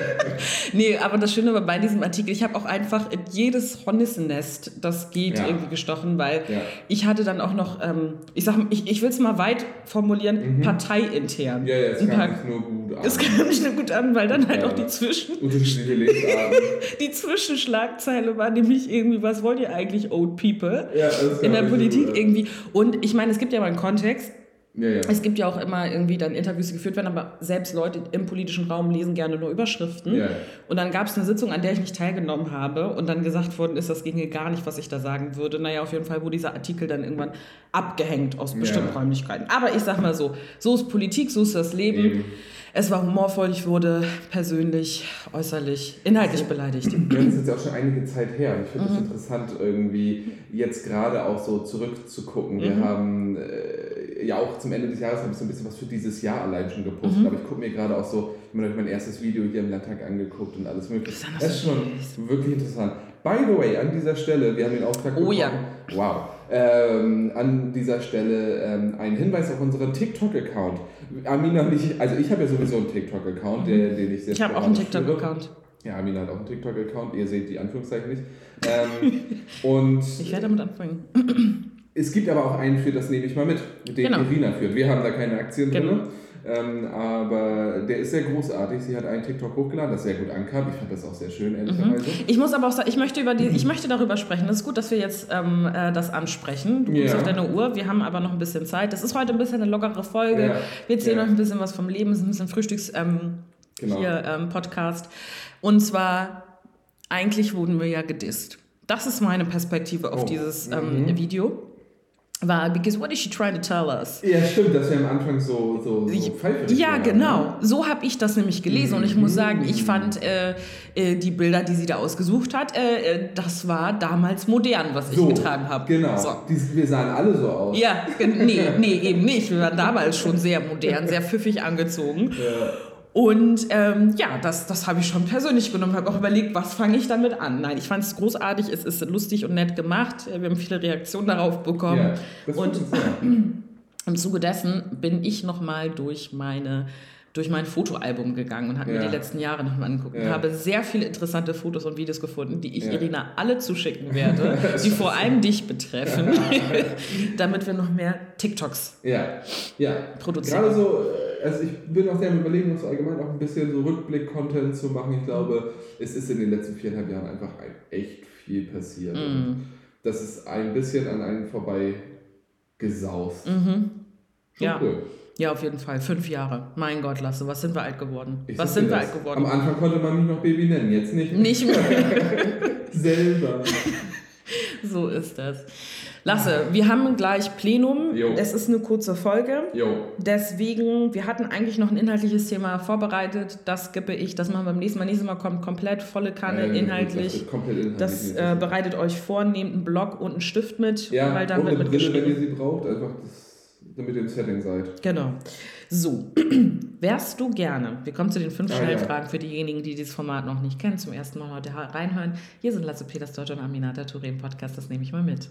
nee, aber das Schöne war bei diesem Artikel, ich habe auch einfach in jedes Hornissennest, das geht, Ja. irgendwie gestochen, weil Ja. ich hatte dann auch noch, ähm, ich sag, ich, ich will es mal weit formulieren, parteiintern. Mhm. Ja, ja, es kam sich nur gut an. es kam nicht nur gut an, weil dann halt auch die Zwischen, Lesarten. die Zwischenschlagzeile war nämlich irgendwie, was wollt ihr eigentlich, old people? Ja, In der Politik irgendwie. Und ich meine, es gibt ja mal einen Kontext. Ja, ja. Es gibt ja auch immer irgendwie dann Interviews, die geführt werden, aber selbst Leute im politischen Raum lesen gerne nur Überschriften. Ja. Und dann gab es eine Sitzung, an der ich nicht teilgenommen habe und dann gesagt worden ist, das ginge gar nicht, was ich da sagen würde. Naja, auf jeden Fall wurde dieser Artikel dann irgendwann abgehängt aus bestimmten Ja. Räumlichkeiten. Aber ich sag mal so, so ist Politik, so ist das Leben. Eben. Es war humorvoll, ich wurde persönlich, äußerlich, inhaltlich beleidigt. Ja, das ist jetzt auch schon einige Zeit her. Ich finde es Mhm. interessant, irgendwie jetzt gerade auch so zurückzugucken. Wir Mhm. haben äh, ja auch zum Ende des Jahres habe ich so ein bisschen was für dieses Jahr allein schon gepostet. Mhm. Aber ich gucke mir gerade auch so, ich habe mein erstes Video hier im Landtag angeguckt und alles mögliche. Das ist Das ist schon wirklich interessant. By the way, an dieser Stelle, wir haben den Auftrag Oh ja. Wow. Ähm, an dieser Stelle ähm, ein Hinweis auf unseren TikTok-Account. Amina und ich, also ich habe ja sowieso einen TikTok-Account, der- den ich sehr Mhm. Ich habe auch einen. TikTok-Account. Ja, Amina hat auch einen TikTok-Account, ihr seht die Anführungszeichen nicht. Ähm, und Ich werde damit anfangen. Es gibt aber auch einen für das nehme ich mal mit, den Genau. Irina führt. Wir haben da keine Aktien Genau. drin. Ähm, aber der ist sehr großartig. Sie hat einen TikTok hochgeladen, das sehr gut ankam. Ich fand das auch sehr schön, ehrlicherweise. Ich muss aber auch sagen, ich möchte, über die, ich möchte darüber sprechen. Das ist gut, dass wir jetzt ähm, äh, das ansprechen. Du guckst Ja. auf deine Uhr, wir haben aber noch ein bisschen Zeit. Das ist heute ein bisschen eine lockere Folge. Ja. Wir erzählen Ja. euch ein bisschen was vom Leben, es ist ein bisschen Frühstücks ähm, Genau. hier, ähm, Podcast. Und zwar, eigentlich wurden wir ja gedisst. Das ist meine Perspektive auf Oh. dieses Mhm. ähm, Video. War, because what is she trying to tell us? Ja, stimmt, dass wir am Anfang so, so, so Ja, waren, genau. ne? So habe ich das nämlich gelesen. Und ich muss sagen, ich fand äh, äh, die Bilder, die sie da ausgesucht hat, äh, äh, das war damals modern, was ich So, getragen habe. Genau. So. Die, wir sahen alle so aus. Ja, nee, nee, eben nicht. Wir waren damals schon sehr modern, sehr pfiffig angezogen. Ja. Und ähm, ja, das, das habe ich schon persönlich genommen. Habe auch überlegt, was fange ich damit an? Nein, ich fand es großartig. Es ist lustig und nett gemacht. Wir haben viele Reaktionen darauf bekommen. Das und im Zuge dessen bin ich nochmal durch meine durch mein Fotoalbum gegangen und habe mir Ja. die letzten Jahre nochmal angeguckt und Ja. habe sehr viele interessante Fotos und Videos gefunden, die ich. Irina alle zuschicken werde, die vor allem dich betreffen, damit wir noch mehr TikToks Ja, ja. produzieren. Gerade so, äh, also ich bin auch sehr am überlegen, so allgemein auch ein bisschen so Rückblick-Content zu machen. Ich glaube, es ist in den letzten viereinhalb Jahren einfach ein, echt viel passiert. Und das ist ein bisschen an einem vorbei gesaust. Mhm. Schon Ja. cool. Ja, auf jeden Fall. Fünf Jahre. Mein Gott, Lasse, was sind wir alt geworden? Ich was sind wir alt geworden? Am Anfang konnte man mich noch Baby nennen, jetzt nicht. Nicht mehr. Selber. so ist das. Lasse, wir haben gleich Plenum. Jo. Es ist eine kurze Folge. Jo. Deswegen, wir hatten eigentlich noch ein inhaltliches Thema vorbereitet. Das skippe ich. Das machen wir beim nächsten Mal. Nächstes Mal kommt komplett volle Kanne Das inhaltlich. komplett inhaltlich. Das äh, bereitet euch vor. Nehmt einen Block und einen Stift mit, ja, weil dann und wird eine Brille, wenn ihr sie braucht, einfach das, damit ihr im Setting seid. Genau. So, wärst du gerne, wir kommen zu den fünf Ah, Schnellfragen für diejenigen, die dieses Format noch nicht kennen, zum ersten Mal heute reinhören. Hier sind Lasse Peters Deutsch und Aminata Touré im Podcast, das nehme ich mal mit.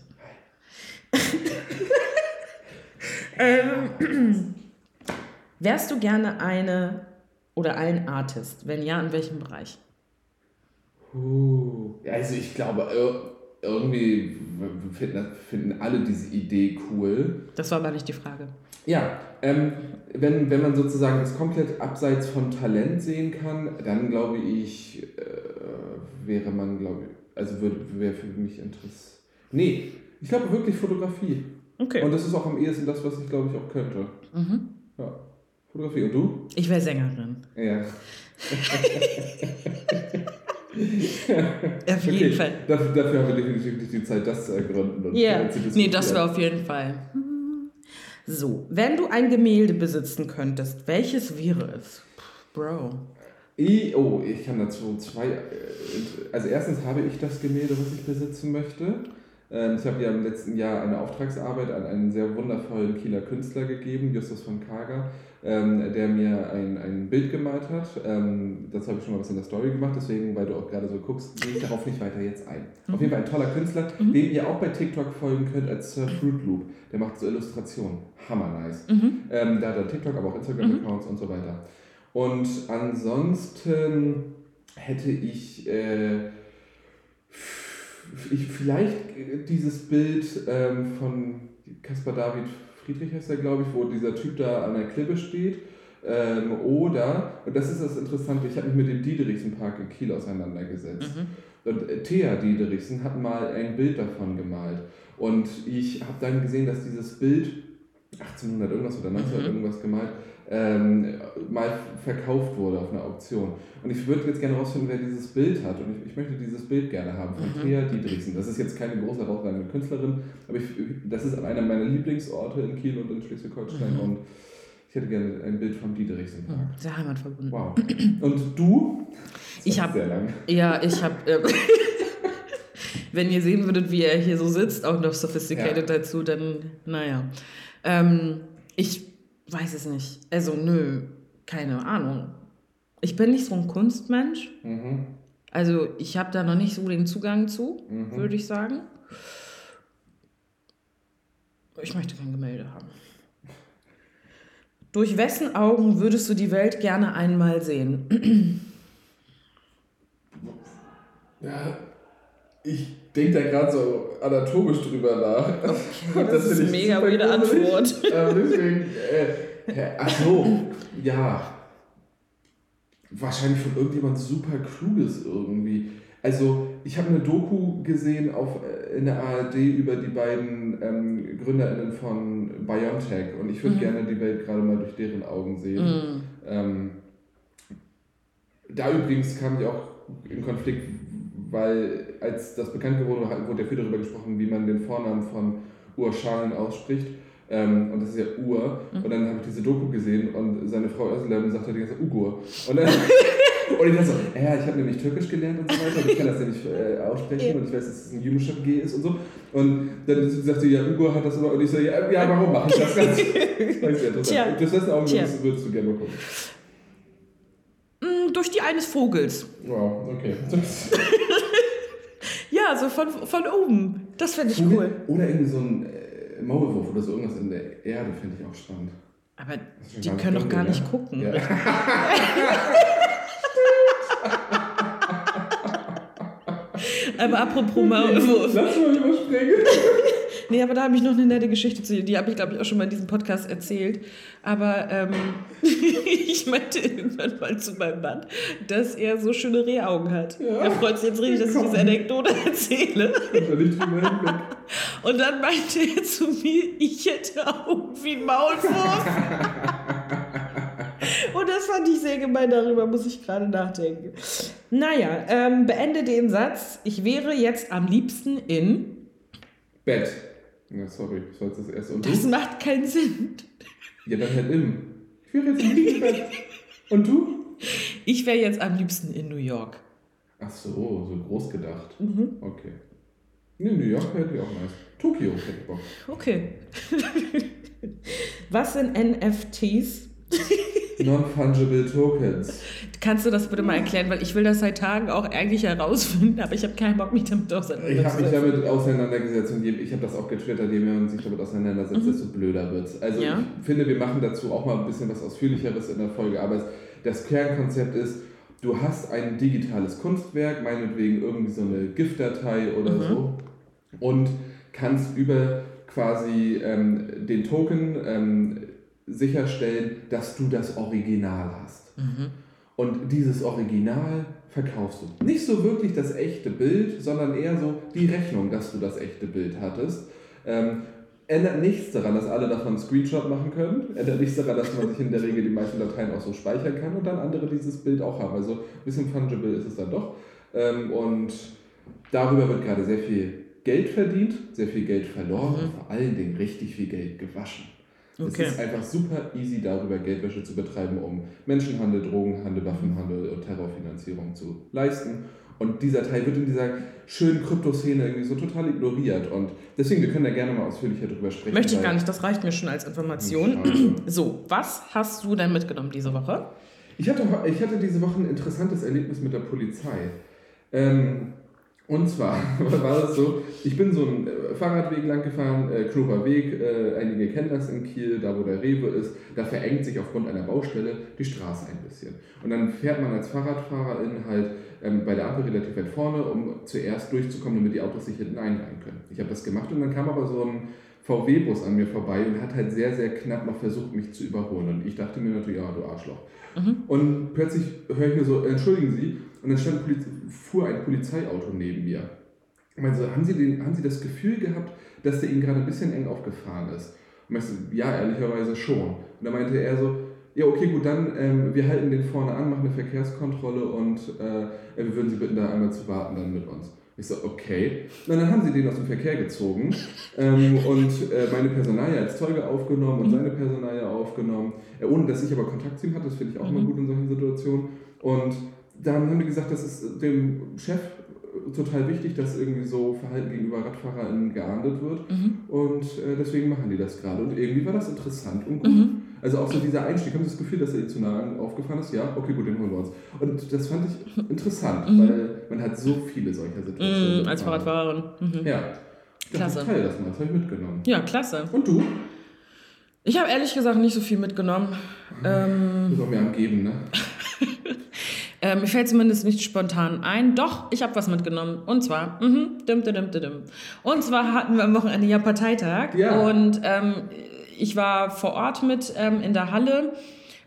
Ähm, wärst du gerne eine oder ein Artist? Wenn ja, in welchem Bereich? Uh, also ich glaube, ir- irgendwie finden, finden alle diese Idee cool. Das war aber nicht die Frage. Ja, ähm, wenn, wenn man sozusagen das komplett abseits von Talent sehen kann, dann glaube ich, äh, wäre man, glaube ich, also würde, wäre für mich interessant. Nee, ich glaube wirklich Fotografie. Okay. Und das ist auch am ehesten das, was ich glaube ich auch könnte. Mhm. Ja, Fotografie. Und du? Ich wäre Sängerin. Ja. Auf jeden Okay, Fall. Dafür, dafür haben wir definitiv nicht die Zeit, das zu ergründen. und Ja, zu nee, das wäre auf jeden Fall. So, wenn du ein Gemälde besitzen könntest, welches wäre es? Bro. Ich, oh, ich kann dazu zwei. äh, Also, erstens habe ich das Gemälde, was ich besitzen möchte. Ähm, Ich habe ja im letzten Jahr eine Auftragsarbeit an einen sehr wundervollen Kieler Künstler gegeben, Justus von Kager, ähm, der mir ein, ein Bild gemalt hat. Ähm, Das habe ich schon mal was in der Story gemacht, deswegen, weil du auch gerade so guckst, gehe ich darauf nicht weiter jetzt ein. Auf jeden Fall ein toller Künstler, dem ihr auch bei TikTok folgen könnt als Sir Fruit Loop. Der macht so Illustrationen. Hammer nice. Mhm. Der hat dann TikTok, aber auch Instagram-Accounts und so weiter. Und ansonsten hätte ich, äh, ich vielleicht dieses Bild ähm, von Caspar David Friedrich heißt er, glaube ich, wo dieser Typ da an der Klippe steht. Ähm, oder, und das ist das Interessante, ich habe mich mit dem Diederichsen-Park in Kiel auseinandergesetzt. Und äh, Thea Diederichsen hat mal ein Bild davon gemalt. Und ich habe dann gesehen, dass dieses Bild 1800 irgendwas oder 1900 irgendwas gemalt, ähm, mal verkauft wurde auf einer Auktion. Und ich würde jetzt gerne rausfinden, wer dieses Bild hat. Und ich, ich möchte dieses Bild gerne haben von Thea Diedrichsen. Das ist jetzt keine große herausragende Künstlerin, aber ich, das ist einer meiner Lieblingsorte in Kiel und in Schleswig-Holstein. Und ich hätte gerne ein Bild vom Diederichsen Park. Sehr heimatverbunden. Wow. Und du? Das Ich war hab- Sehr lang. Ja, ich habe. Äh, wenn ihr sehen würdet, wie er hier so sitzt, auch noch sophisticated dazu, dann, naja. Ähm, ich weiß es nicht. Also, nö, keine Ahnung. Ich bin nicht so ein Kunstmensch. Mhm. Also, ich habe da noch nicht so den Zugang zu, Mhm. würde ich sagen. Ich möchte kein Gemälde haben. Durch wessen Augen würdest du die Welt gerne einmal sehen? Ja, ich denke da gerade so anatomisch drüber nach. Okay, Das das, ist eine mega weirde. Antwort. Ähm, deswegen, äh, ach so, ja. Wahrscheinlich von irgendjemand super Kluges irgendwie. Also, ich habe eine Doku gesehen auf, äh, in der ARD über die beiden ähm, GründerInnen von BioNTech und ich würde Mhm. gerne die Welt gerade mal durch deren Augen sehen. Mm. Ähm, da übrigens kam ich auch in Konflikt, weil als das bekannt geworden war, wurde ja viel darüber gesprochen, wie man den Vornamen von Urschalen ausspricht. Ähm, und das ist ja Ur. Und dann habe ich diese Doku gesehen und seine Frau Özlem sagt halt die ganze Zeit Ugur. Und dann. Und ich dachte so, ja, ich habe nämlich Türkisch gelernt und so weiter, und ich kann das ja nicht äh, aussprechen und ich weiß, dass es ein jüdischer G ist und so. Und dann sagt sie, ja, Ugo hat das immer, und ich so, ja, ja warum mache ich das ganz? Das ist interessant. Tja. Das letzte Augen Tja. würdest, würdest du gerne mal gucken. Mm, durch die eines Vogels. Wow, okay. Ja, so von, von oben. Das fände ich cool. Oder irgendwie so ein äh, Maulwurf oder so irgendwas in der Erde, finde ich auch spannend. Aber die können doch gar dunkel, nicht ne? gucken. Ja. Aber apropos Maulwurf. Lass mal überspringen. Nee, aber da habe ich noch eine nette Geschichte zu. Die habe ich, glaube ich, auch schon mal in diesem Podcast erzählt. Aber ähm, ich meinte irgendwann mal zu meinem Mann, dass er so schöne Rehaugen hat. Ja. Er freut sich jetzt richtig, dass ich diese Anekdote erzähle. Und dann meinte er zu mir, ich hätte Augen wie ein Maulwurf. Und das fand ich sehr gemein, darüber muss ich gerade nachdenken. Naja, ähm, beende den Satz. Ich wäre jetzt am liebsten in. Bett. Ja, sorry, ich sollte das erst. Und Das du? macht keinen Sinn. Ja, dann halt im. Ich wäre jetzt im Bett. Und du? Ich wäre jetzt am liebsten in New York. Ach so, so groß gedacht. Mhm. Okay. Nee, New York hätte ich auch nice. Tokio hätte ich Bock. Okay. Was sind NFTs? Non-Fungible Tokens. Kannst du das bitte mal erklären? Weil ich will das seit Tagen auch eigentlich herausfinden, aber ich habe keinen Bock, mich damit Ich habe mich auseinanderzusetzen. damit auseinandergesetzt und ich habe das auch getwittert, je mehr man sich damit auseinandersetzt, desto blöder wird Also Mhm. Ja. ich finde, wir machen dazu auch mal ein bisschen was Ausführlicheres in der Folge, aber das Kernkonzept ist, du hast ein digitales Kunstwerk, meinetwegen irgendwie so eine GIF-Datei oder Mhm. so und kannst über quasi ähm, den Token ähm, sicherstellen, dass du das Original hast. Mhm. Und dieses Original verkaufst du. Nicht so wirklich das echte Bild, sondern eher so die Rechnung, dass du das echte Bild hattest. Ähm, ändert nichts daran, dass alle davon einen Screenshot machen können. Ändert nichts daran, dass man sich in der Regel die meisten Dateien auch so speichern kann und dann andere dieses Bild auch haben. Also ein bisschen fungible ist es dann doch. Ähm, und darüber wird gerade sehr viel Geld verdient, sehr viel Geld verloren und vor allen Dingen richtig viel Geld gewaschen. Okay. Es ist einfach super easy, darüber Geldwäsche zu betreiben, um Menschenhandel, Drogenhandel, Waffenhandel und Terrorfinanzierung zu leisten. Und dieser Teil wird in dieser schönen Kryptoszene irgendwie so total ignoriert. Und deswegen, wir können da gerne mal ausführlicher drüber sprechen. Möchte ich gar nicht, das reicht mir schon als Information. Schade. So, was hast du denn mitgenommen diese Woche? Ich hatte, ich hatte diese Woche ein interessantes Erlebnis mit der Polizei. Ähm, und zwar war das so, ich bin so einen äh, Fahrradweg lang gefahren, äh, Knober Weg, äh, einige kennen das in Kiel, da wo der Rewe ist, da verengt sich aufgrund einer Baustelle die Straße ein bisschen. Und dann fährt man als Fahrradfahrerin halt ähm, bei der Ampel relativ weit vorne, um zuerst durchzukommen, damit die Autos sich hinten einreihen können. Ich habe das gemacht und dann kam aber so ein VW-Bus an mir vorbei und hat halt sehr, sehr knapp noch versucht, mich zu überholen. Und ich dachte mir natürlich, ja, du Arschloch. Und plötzlich höre ich mir so, entschuldigen Sie, und dann stand Poliz fuhr ein Polizeiauto neben mir. Ich meine so, haben Sie, den, haben Sie das Gefühl gehabt, dass der Ihnen gerade ein bisschen eng aufgefahren ist? Und ich so, ja, ehrlicherweise schon. Und dann meinte er so, ja, okay, gut, dann, ähm, wir halten den vorne an, machen eine Verkehrskontrolle und äh, wir würden Sie bitten, da einmal zu warten dann mit uns. Ich so, okay. Und dann haben sie den aus dem Verkehr gezogen ähm, und äh, meine Personalie als Zeuge aufgenommen und seine Personalie aufgenommen, äh, ohne dass ich aber Kontakt zu ihm hatte. Das finde ich auch immer gut in solchen Situationen. Und dann haben die gesagt, das ist dem Chef total wichtig, dass irgendwie so Verhalten gegenüber RadfahrerInnen geahndet wird. Und äh, deswegen machen die das gerade. Und irgendwie war das interessant und gut. Also auch so dieser Einstieg, haben Sie das Gefühl, dass er zu nah aufgefahren ist? Ja, okay, gut, den holen wir uns. Und das fand ich interessant, weil man hat so viele solcher Situationen. Mm, als. Fahrradfahrerin. Mhm. Ja. Klasse. Ich teile das mal, das habe ich mitgenommen. Ja, klasse. Und du? Ich habe ehrlich gesagt nicht so viel mitgenommen. Ähm, Du auch mehr am Geben, ne? äh, mir fällt zumindest nicht spontan ein. Doch, ich habe was mitgenommen. Und zwar, mhm, dim, dim, dim, dim. Und zwar hatten wir am Wochenende ja Parteitag. Ja. Und ähm, ich war vor Ort mit ähm, in der Halle,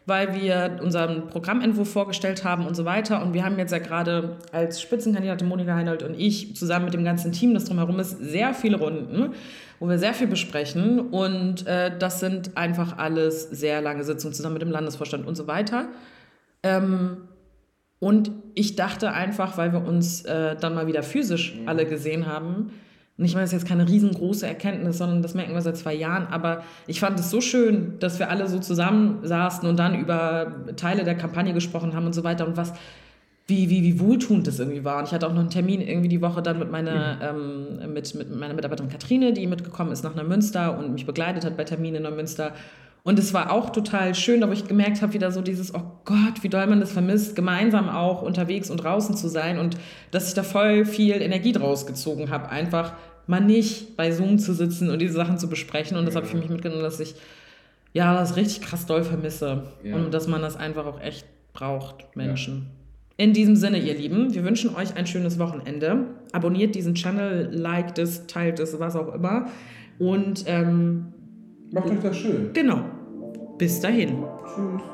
weil wir unseren Programmentwurf vorgestellt haben und so weiter. Und wir haben jetzt ja gerade als Spitzenkandidatin Monika Heinold und ich zusammen mit dem ganzen Team, das drumherum ist, sehr viele Runden, wo wir sehr viel besprechen. Und äh, das sind einfach alles sehr lange Sitzungen zusammen mit dem Landesvorstand und so weiter. Ähm, und ich dachte einfach, weil wir uns äh, dann mal wieder physisch alle gesehen haben, Und ich meine, das ist jetzt keine riesengroße Erkenntnis, sondern das merken wir seit zwei Jahren. Aber ich fand es so schön, dass wir alle so zusammensaßen und dann über Teile der Kampagne gesprochen haben und so weiter und was, wie, wie, wie wohltuend das irgendwie war. Und ich hatte auch noch einen Termin irgendwie die Woche dann mit meiner, mhm. ähm, mit, mit meiner Mitarbeiterin Katrine, die mitgekommen ist nach Neumünster und mich begleitet hat bei Terminen in Neumünster. Und es war auch total schön, da wo ich gemerkt habe, wieder so dieses, oh Gott, wie doll man das vermisst, gemeinsam auch unterwegs und draußen zu sein und dass ich da voll viel Energie draus gezogen habe, einfach mal nicht bei Zoom zu sitzen und diese Sachen zu besprechen. Und das ja. habe ich für mich mitgenommen, dass ich ja das richtig krass doll vermisse ja. und dass man das einfach auch echt braucht, Menschen. Ja. In diesem Sinne, ihr Lieben, wir wünschen euch ein schönes Wochenende. Abonniert diesen Channel, liked es, teilt es, was auch immer. Und ähm, macht euch das schön. Genau. Bis dahin. Tschüss.